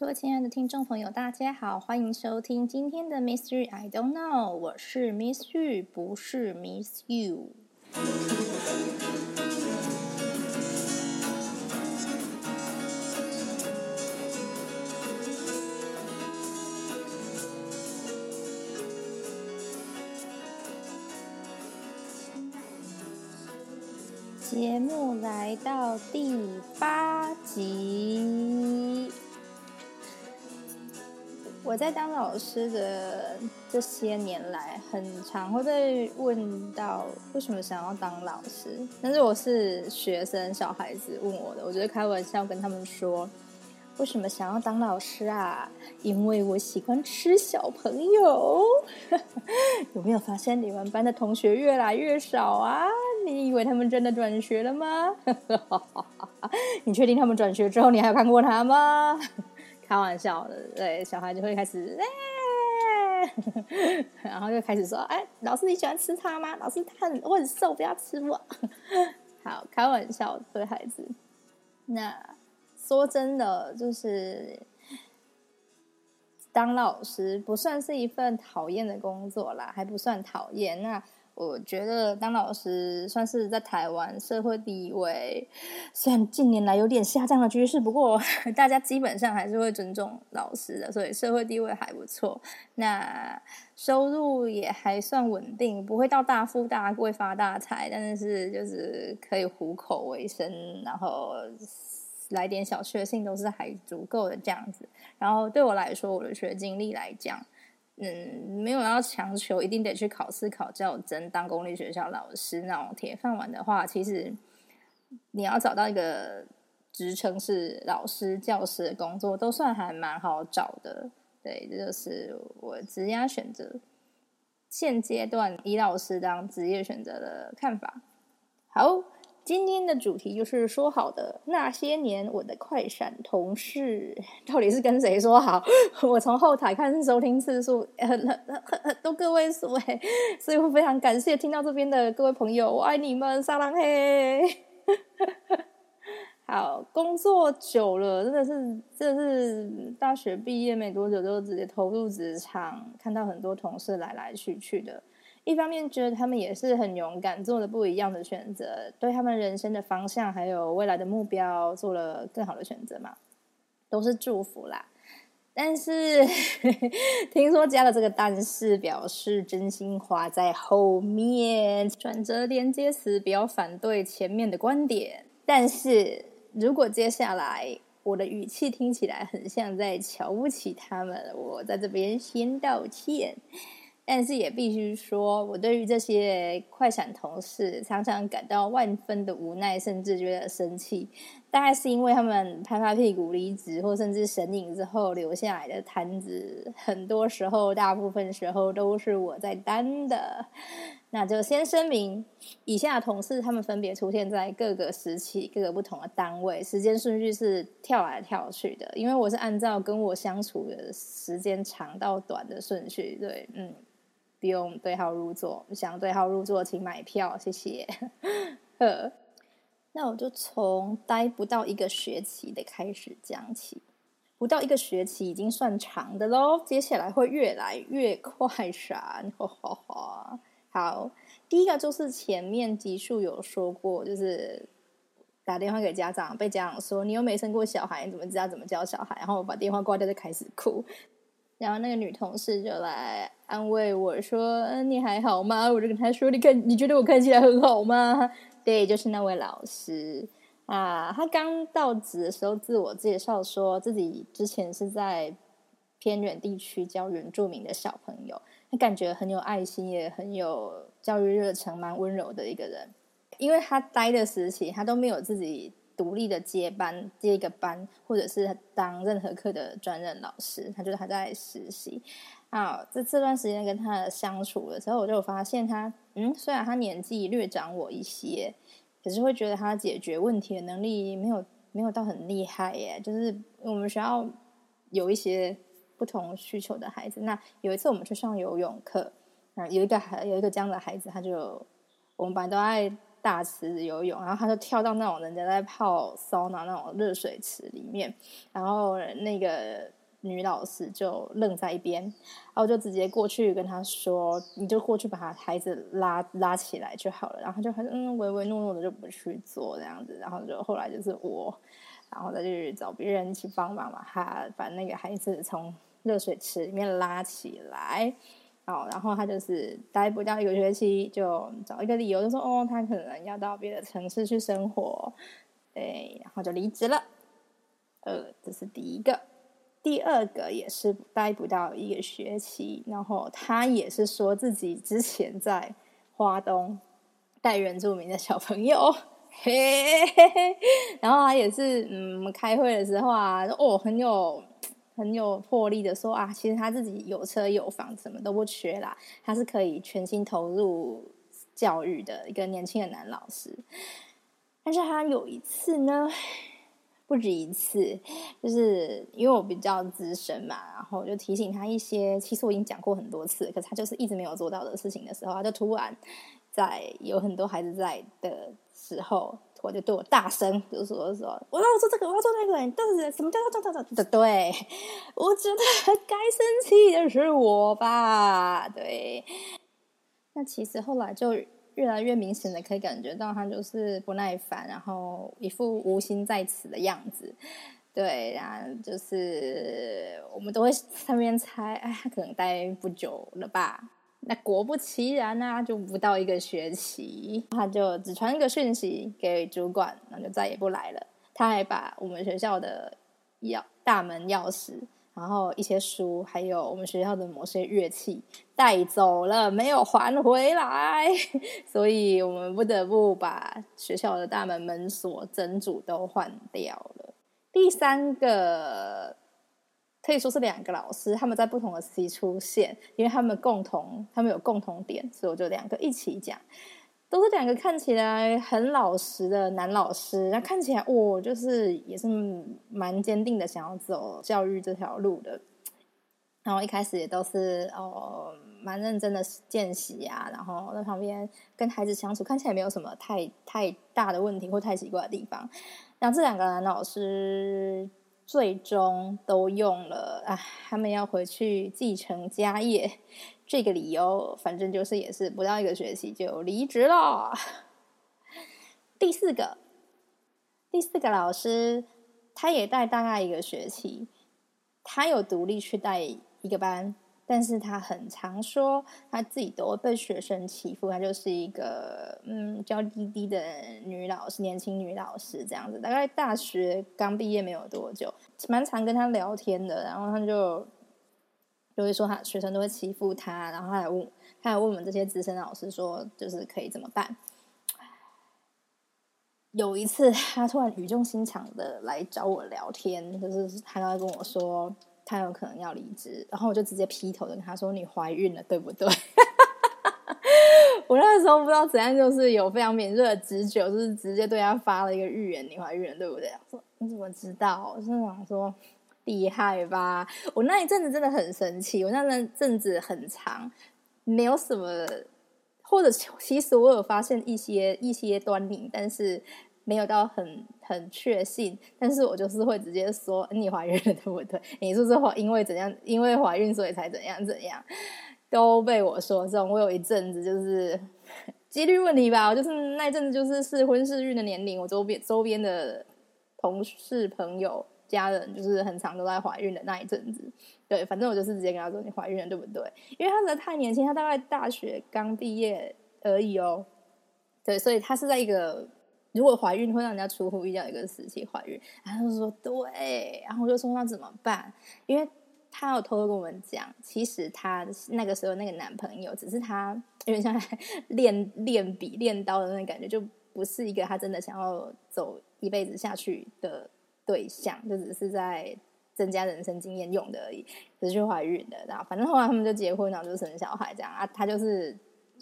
各位亲爱的听众朋友，大家好，欢迎收听今天的 Mystery I Don't Know，我是 Miss You，不是 Miss You。节目来到第八集。我在当老师的这些年来，很常会被问到为什么想要当老师。但是我是学生小孩子问我的，我觉得开玩笑跟他们说，为什么想要当老师啊？因为我喜欢吃小朋友。有没有发现你们班的同学越来越少啊？你以为他们真的转学了吗？你确定他们转学之后你还有看过他吗？开玩笑的，对，小孩就会开始，然后就开始说：“哎，老师你喜欢吃它吗？老师他很我很瘦，不要吃我。”好，开玩笑对孩子。那说真的，就是当老师不算是一份讨厌的工作啦，还不算讨厌。那我觉得当老师算是在台湾社会地位，虽然近年来有点下降的趋势，不过 大家基本上还是会尊重老师的，所以社会地位还不错。那收入也还算稳定，不会到大富大贵发大财，但是就是可以糊口为生，然后来点小确幸都是还足够的这样子。然后对我来说，我的学经历来讲。嗯，没有要强求一定得去考试考教真当公立学校老师那种铁饭碗的话，其实你要找到一个职称是老师、教师的工作，都算还蛮好找的。对，这就是我职业选择，现阶段以老师当职业选择的看法。好。今天的主题就是说好的那些年，我的快闪同事到底是跟谁说好？我从后台看收听次数很很很多个位数哎，所以我非常感谢听到这边的各位朋友，我爱你们，撒浪嘿。好，工作久了，真的是真的是大学毕业没多久就直接投入职场，看到很多同事来来去去的。一方面觉得他们也是很勇敢，做了不一样的选择，对他们人生的方向还有未来的目标做了更好的选择嘛，都是祝福啦。但是 听说加了这个但是，表示真心话在后面，转折连接词比较反对前面的观点。但是如果接下来我的语气听起来很像在瞧不起他们，我在这边先道歉。但是也必须说，我对于这些快闪同事常常感到万分的无奈，甚至觉得生气。大概是因为他们拍拍屁股离职，或甚至神隐之后留下来的摊子，很多时候，大部分时候都是我在担的。那就先声明，以下同事他们分别出现在各个时期、各个不同的单位，时间顺序是跳来跳去的，因为我是按照跟我相处的时间长到短的顺序。对，嗯。不用对号入座，想对号入座，请买票，谢谢。那我就从待不到一个学期的开始讲起，不到一个学期已经算长的喽，接下来会越来越快闪。好，第一个就是前面集数有说过，就是打电话给家长，被家长说你又没生过小孩，你怎么知道怎么教小孩？然后我把电话挂掉，就开始哭。然后那个女同事就来安慰我说：“嗯，你还好吗？”我就跟她说：“你看，你觉得我看起来很好吗？”对，就是那位老师啊。他刚到职的时候，自我介绍说自己之前是在偏远地区教原住民的小朋友，他感觉很有爱心，也很有教育热忱，蛮温柔的一个人。因为他待的时期，他都没有自己。独立的接班接一个班，或者是当任何课的专任老师，他就是他在实习啊。在这段时间跟他相处的时候，我就发现他，嗯，虽然他年纪略长我一些，可是会觉得他解决问题的能力没有没有到很厉害耶。就是我们学校有一些不同需求的孩子，那有一次我们去上游泳课，啊，有一个孩有一个这样的孩子，他就我们班都爱。大池子游泳，然后他就跳到那种人家在泡桑拿那种热水池里面，然后那个女老师就愣在一边，然后就直接过去跟他说：“你就过去把他孩子拉拉起来就好了。”然后就还是嗯唯唯诺诺的就不去做这样子，然后就后来就是我，然后再去找别人一起帮忙嘛，他把那个孩子从热水池里面拉起来。好，然后他就是待不到一个学期，就找一个理由，就说哦，他可能要到别的城市去生活，对，然后就离职了。呃，这是第一个，第二个也是待不到一个学期，然后他也是说自己之前在花东带原住民的小朋友，嘿嘿嘿，然后他也是嗯，开会的时候啊，哦，很有。很有魄力的说啊，其实他自己有车有房，什么都不缺啦。他是可以全心投入教育的一个年轻的男老师。但是他有一次呢，不止一次，就是因为我比较资深嘛，然后我就提醒他一些，其实我已经讲过很多次，可是他就是一直没有做到的事情的时候，他就突然在有很多孩子在的时候。我就对我大声就说说，我要做这个，我要做那个，但是什么叫做做做做？对，我觉得该生气的是我吧？对。那其实后来就越来越明显的可以感觉到他就是不耐烦，然后一副无心在此的样子。对，然后就是我们都会上面猜，哎，他可能待不久了吧。那果不其然呢，就不到一个学期，他就只传一个讯息给主管，那就再也不来了。他还把我们学校的钥大门钥匙，然后一些书，还有我们学校的某些乐器带走了，没有还回来。所以我们不得不把学校的大门门锁整组都换掉了。第三个。可以说是两个老师，他们在不同的时期出现，因为他们共同，他们有共同点，所以我就两个一起讲，都是两个看起来很老实的男老师，那看起来哦，就是也是蛮坚定的，想要走教育这条路的。然后一开始也都是哦，蛮认真的见习啊，然后在旁边跟孩子相处，看起来没有什么太太大的问题或太奇怪的地方。然后这两个男老师。最终都用了啊，他们要回去继承家业这个理由，反正就是也是不到一个学期就离职了。第四个，第四个老师，他也带大概一个学期，他有独立去带一个班。但是他很常说，他自己都被学生欺负，他就是一个嗯娇滴滴的女老师，年轻女老师这样子。大概大学刚毕业没有多久，蛮常跟他聊天的，然后他就就会说他学生都会欺负他，然后他还问，他还问我们这些资深老师说，就是可以怎么办？有一次，他突然语重心长的来找我聊天，就是他在跟我说。他有可能要离职，然后我就直接劈头的跟他说：“你怀孕了，对不对？” 我那时候不知道怎样，就是有非常敏锐的直觉，就是直接对他发了一个预言：“你怀孕了，对不对？”说：“你怎么知道？”我是想说厉害吧？我那一阵子真的很生气，我那阵子很长，没有什么，或者其实我有发现一些一些端倪，但是。没有到很很确信，但是我就是会直接说你怀孕了，对不对？你是不是怀因为怎样？因为怀孕所以才怎样怎样？都被我说中。我有一阵子就是 几率问题吧，我就是那一阵子就是适婚适孕的年龄，我周边周边的同事朋友家人就是很长都在怀孕的那一阵子。对，反正我就是直接跟他说你怀孕了，对不对？因为他实在太年轻，他大概大学刚毕业而已哦。对，所以他是在一个。如果怀孕会让人家出乎意料一个时期怀孕，然后就说对，然后我就说那怎么办？因为他有偷偷跟我们讲，其实他那个时候那个男朋友只是他有点像练练笔练刀的那种感觉，就不是一个他真的想要走一辈子下去的对象，就只是在增加人生经验用的而已，只是怀孕的。然后反正后来他们就结婚，然后就生小孩这样啊。他就是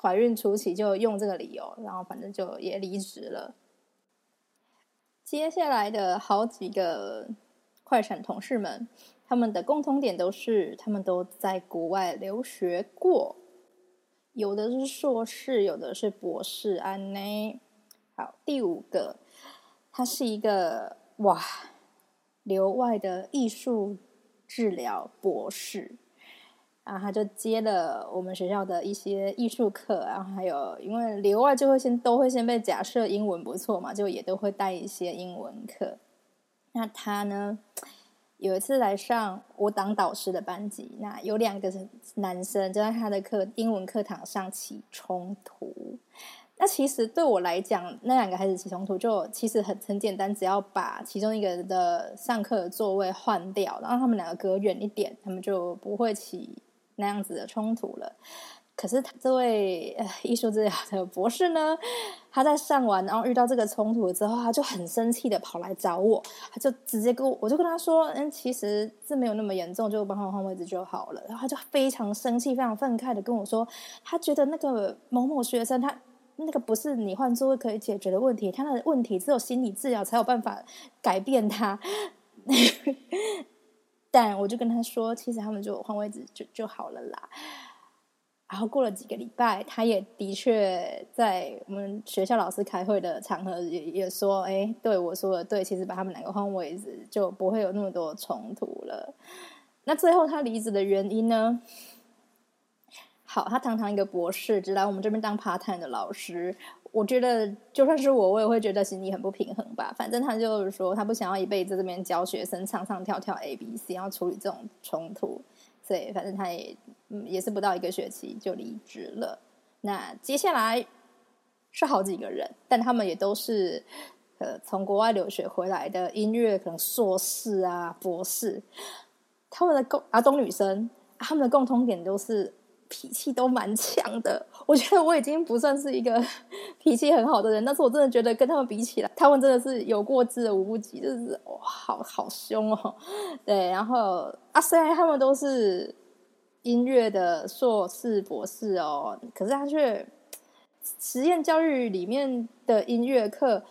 怀孕初期就用这个理由，然后反正就也离职了。接下来的好几个快闪同事们，他们的共同点都是，他们都在国外留学过，有的是硕士，有的是博士安内。好，第五个，他是一个哇，留外的艺术治疗博士。然后他就接了我们学校的一些艺术课，然后还有因为留外就会先都会先被假设英文不错嘛，就也都会带一些英文课。那他呢，有一次来上我当导师的班级，那有两个男生就在他的课英文课堂上起冲突。那其实对我来讲，那两个孩子起冲突就其实很很简单，只要把其中一个人的上课的座位换掉，然后他们两个隔远一点，他们就不会起。那样子的冲突了，可是这位艺术治疗的博士呢，他在上完然后遇到这个冲突之后，他就很生气的跑来找我，他就直接跟我，我就跟他说，嗯，其实这没有那么严重，就帮他换位置就好了。然后他就非常生气、非常愤慨的跟我说，他觉得那个某某学生，他那个不是你换座位可以解决的问题，他的问题只有心理治疗才有办法改变他。但我就跟他说，其实他们就换位置就就好了啦。然后过了几个礼拜，他也的确在我们学校老师开会的场合也也说，哎，对我说的对，其实把他们两个换位置就不会有那么多冲突了。那最后他离职的原因呢？好，他堂堂一个博士，只来我们这边当 part time 的老师。我觉得就算是我，我也会觉得心里很不平衡吧。反正他就是说，他不想要一辈子这边教学生唱唱跳跳 A B C，要处理这种冲突，所以反正他也嗯也是不到一个学期就离职了。那接下来是好几个人，但他们也都是呃从国外留学回来的音乐可能硕士啊博士，他们的共啊中女生，他们的共通点都是。脾气都蛮强的，我觉得我已经不算是一个 脾气很好的人，但是我真的觉得跟他们比起来，他们真的是有过之而无不及，就是哇，好好凶哦。对，然后啊，虽然他们都是音乐的硕士博士哦，可是他却实验教育里面的音乐课。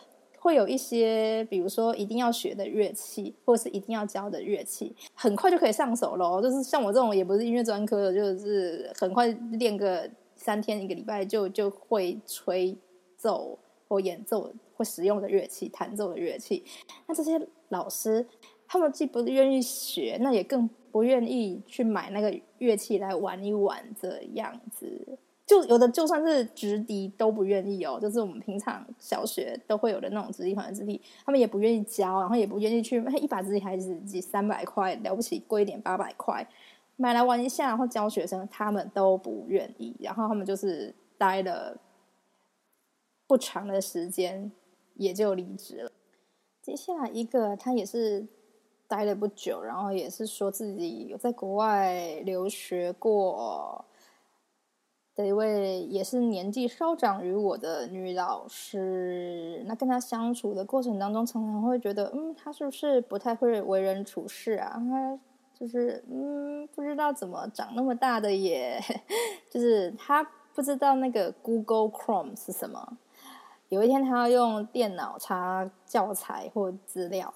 会有一些，比如说一定要学的乐器，或是一定要教的乐器，很快就可以上手喽。就是像我这种也不是音乐专科的，就是很快练个三天一个礼拜就就会吹奏或演奏或使用的乐器、弹奏的乐器。那这些老师，他们既不愿意学，那也更不愿意去买那个乐器来玩一玩这样子。就有的就算是直笛都不愿意哦，就是我们平常小学都会有的那种直笛团的直笛，他们也不愿意教，然后也不愿意去一把直笛还是几三百块了不起，贵一点八百块买来玩一下，然后教学生，他们都不愿意，然后他们就是待了不长的时间也就离职了。接下来一个他也是待了不久，然后也是说自己有在国外留学过。一位也是年纪稍长于我的女老师，那跟她相处的过程当中，常常会觉得，嗯，她是不是不太会为人处事啊？她就是，嗯，不知道怎么长那么大的，也 就是她不知道那个 Google Chrome 是什么。有一天，她要用电脑查教材或资料，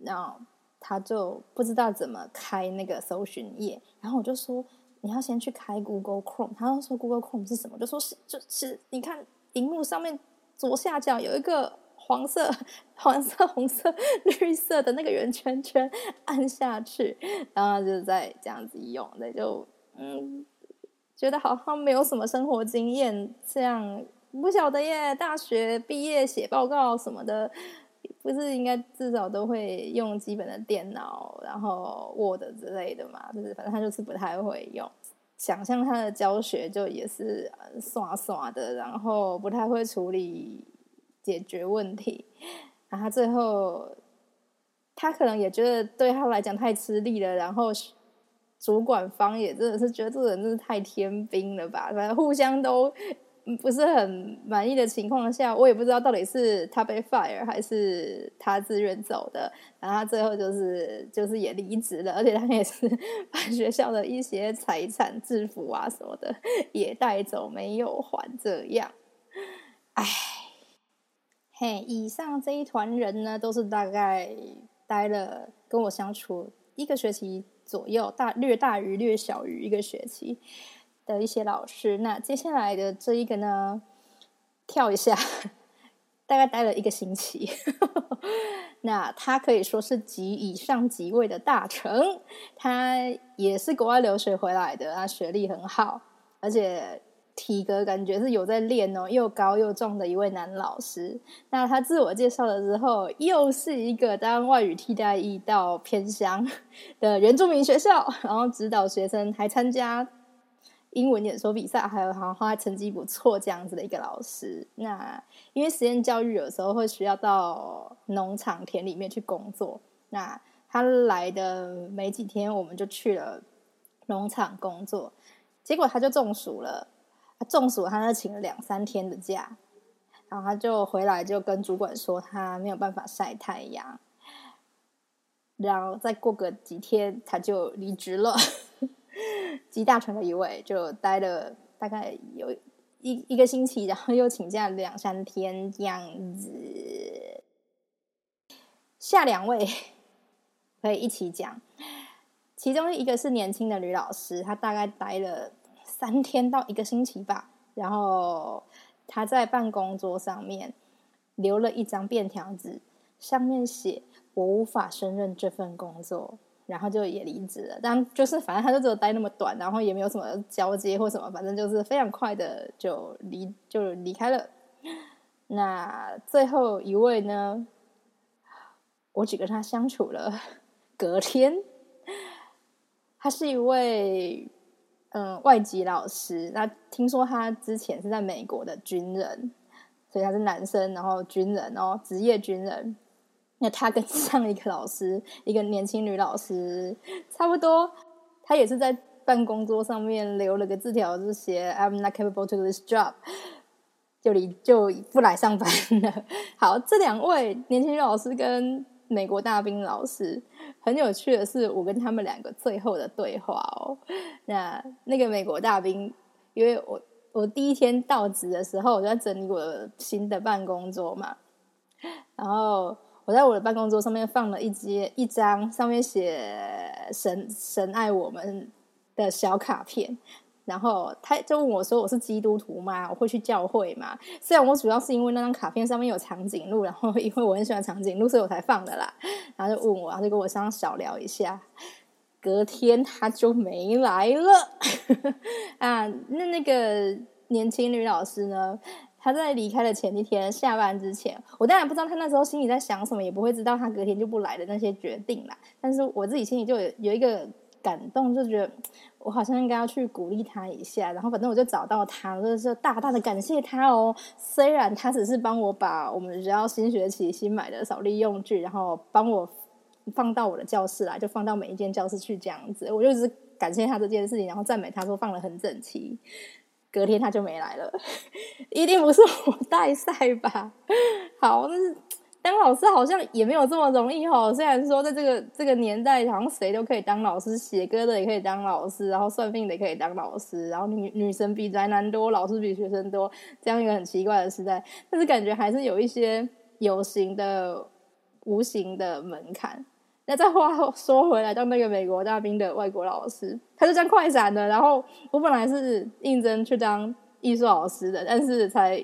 然后她就不知道怎么开那个搜寻页，然后我就说。你要先去开 Google Chrome，他要说 Google Chrome 是什么，就说是就是你看荧幕上面左下角有一个黄色、黄色、红色、绿色的那个圆圈圈，按下去，然后就在这样子用，那就嗯，觉得好像没有什么生活经验，这样不晓得耶。大学毕业写报告什么的。不是应该至少都会用基本的电脑，然后 Word 之类的嘛？就是反正他就是不太会用。想象他的教学就也是刷刷的，然后不太会处理解决问题。然后最后他可能也觉得对他来讲太吃力了，然后主管方也真的是觉得这个人真是太天兵了吧？反正互相都。不是很满意的情况下，我也不知道到底是他被 fire 还是他自愿走的。然后他最后就是就是也离职了，而且他也是 把学校的一些财产、制服啊什么的也带走，没有还。这样，唉，嘿，以上这一团人呢，都是大概待了跟我相处一个学期左右，大略大于略小于一个学期。的一些老师，那接下来的这一个呢，跳一下，大概待了一个星期。那他可以说是级以上级位的大成，他也是国外留学回来的，他学历很好，而且体格感觉是有在练哦，又高又壮的一位男老师。那他自我介绍了之后，又是一个当外语替代役到偏乡的原住民学校，然后指导学生，还参加。英文演说比赛，还有好像他成绩不错这样子的一个老师。那因为实验教育有时候会需要到农场田里面去工作，那他来的没几天，我们就去了农场工作，结果他就中暑了。他中暑，他就请了两三天的假，然后他就回来就跟主管说他没有办法晒太阳，然后再过个几天他就离职了。集大成的一位，就待了大概有一一个星期，然后又请假两三天这样子。下两位可以一起讲，其中一个是年轻的女老师，她大概待了三天到一个星期吧，然后她在办公桌上面留了一张便条纸，上面写：“我无法胜任这份工作。”然后就也离职了，但就是反正他就只有待那么短，然后也没有什么交接或什么，反正就是非常快的就离就离开了。那最后一位呢，我只跟他相处了隔天，他是一位嗯外籍老师，那听说他之前是在美国的军人，所以他是男生，然后军人哦，职业军人。那他跟 上一个老师，一个年轻女老师差不多，他也是在办公桌上面留了个字条，就写 "I'm not capable to this job"，就离就不来上班了。好，这两位年轻女老师跟美国大兵老师，很有趣的是，我跟他们两个最后的对话哦。那那个美国大兵，因为我我第一天到职的时候，我就在整理我的新的办公桌嘛，然后。我在我的办公桌上面放了一节一张上面写“神神爱我们”的小卡片，然后他就问我说：“我是基督徒吗？我会去教会吗？”虽然我主要是因为那张卡片上面有长颈鹿，然后 因为我很喜欢长颈鹿，所以我才放的啦。然后就问我，然后就跟我这样小聊一下。隔天他就没来了 啊！那那个年轻女老师呢？他在离开的前一天下班之前，我当然不知道他那时候心里在想什么，也不会知道他隔天就不来的那些决定啦。但是我自己心里就有有一个感动，就觉得我好像应该要去鼓励他一下。然后反正我就找到他，就是大大的感谢他哦。虽然他只是帮我把我们学校新学期新买的扫地用具，然后帮我放到我的教室来，就放到每一间教室去这样子。我就是感谢他这件事情，然后赞美他说放的很整齐。隔天他就没来了，一定不是我带赛吧？好，但是当老师好像也没有这么容易哦。虽然说在这个这个年代，好像谁都可以当老师，写歌的也可以当老师，然后算命的也可以当老师，然后女女生比宅男多，老师比学生多，这样一个很奇怪的时代。但是感觉还是有一些有形的、无形的门槛。那再话说回来，当那个美国大兵的外国老师，他是当快闪的。然后我本来是应征去当艺术老师的，但是才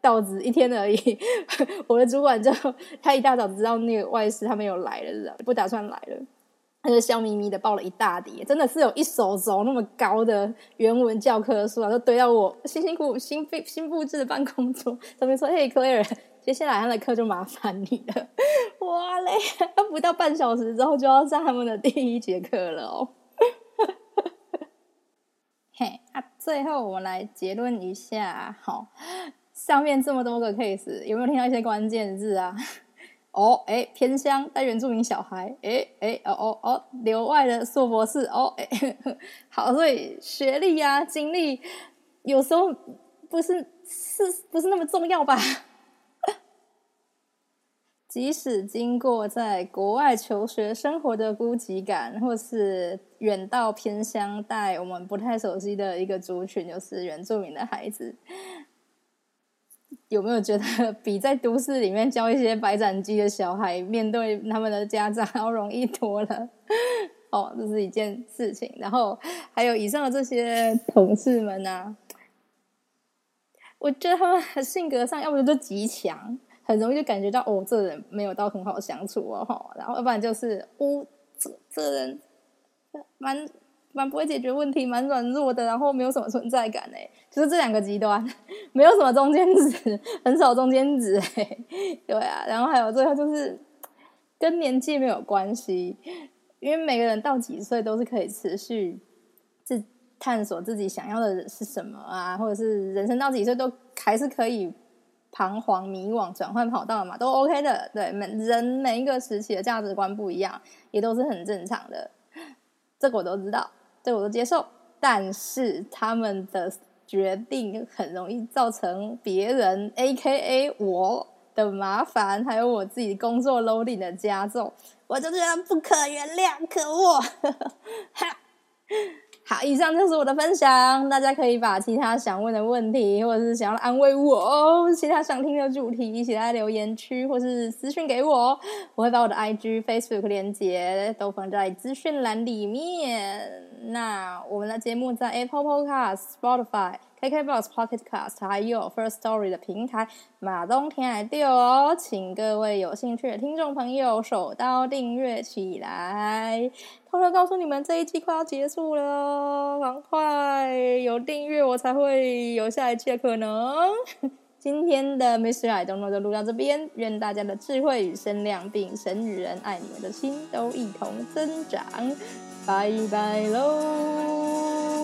到职一天而已。我的主管就他一大早知道那个外师他们有来了，不打算来了，他就笑眯眯的抱了一大叠，真的是有一手轴那么高的原文教科书啊，都堆到我辛辛苦苦新布新布置的办公桌上面，说：“嘿，Clare。”接下来他的课就麻烦你了，哇嘞！不到半小时之后就要上他们的第一节课了哦。嘿，啊，最后我们来结论一下，好，上面这么多个 case，有没有听到一些关键字啊？哦，哎，偏乡带原住民小孩，哎哎，哦哦哦，留外的硕博士，哦，哎，好，所以学历呀、经历有时候不是是不是那么重要吧？即使经过在国外求学生活的孤寂感，或是远到偏乡带我们不太熟悉的一个族群，就是原住民的孩子，有没有觉得 比在都市里面教一些白斩鸡的小孩面对他们的家长 要容易多了？哦，这是一件事情。然后还有以上的这些同事们啊，我觉得他们性格上要不就极强。很容易就感觉到哦，这人没有到很好相处哦，哈，然后要不然就是哦，这这人蛮蛮不会解决问题，蛮软弱的，然后没有什么存在感哎，就是这两个极端，没有什么中间值，很少中间值哎，对啊，然后还有最后就是跟年纪没有关系，因为每个人到几岁都是可以持续自探索自己想要的是什么啊，或者是人生到几岁都还是可以彷徨迷惘、转换跑道嘛，都 OK 的。对，每人每一个时期的价值观不一样，也都是很正常的，这个我都知道。这我都接受，但是他们的决定很容易造成别人 （A.K.A. 我）的麻烦，还有我自己工作 loading 的加重，我就觉得不可原谅，可恶！哈。好，以上就是我的分享。大家可以把其他想问的问题，或者是想要安慰我，其他想听的主题，一起在留言区，或是私信给我。我会把我的 IG、Facebook 链接都放在资讯栏里面。那我们的节目在 Apple Podcast、Spotify。KKBOX Pocket Cast 还有 First Story 的平台，马东天来丢哦，请各位有兴趣的听众朋友手刀订阅起来。偷偷告诉你们，这一季快要结束了，赶快有订阅我才会有下一期的可能。今天的 Mr. I Don't Know 就录到这边，愿大家的智慧与声量，并神与人爱你们的心都一同增长。拜拜喽。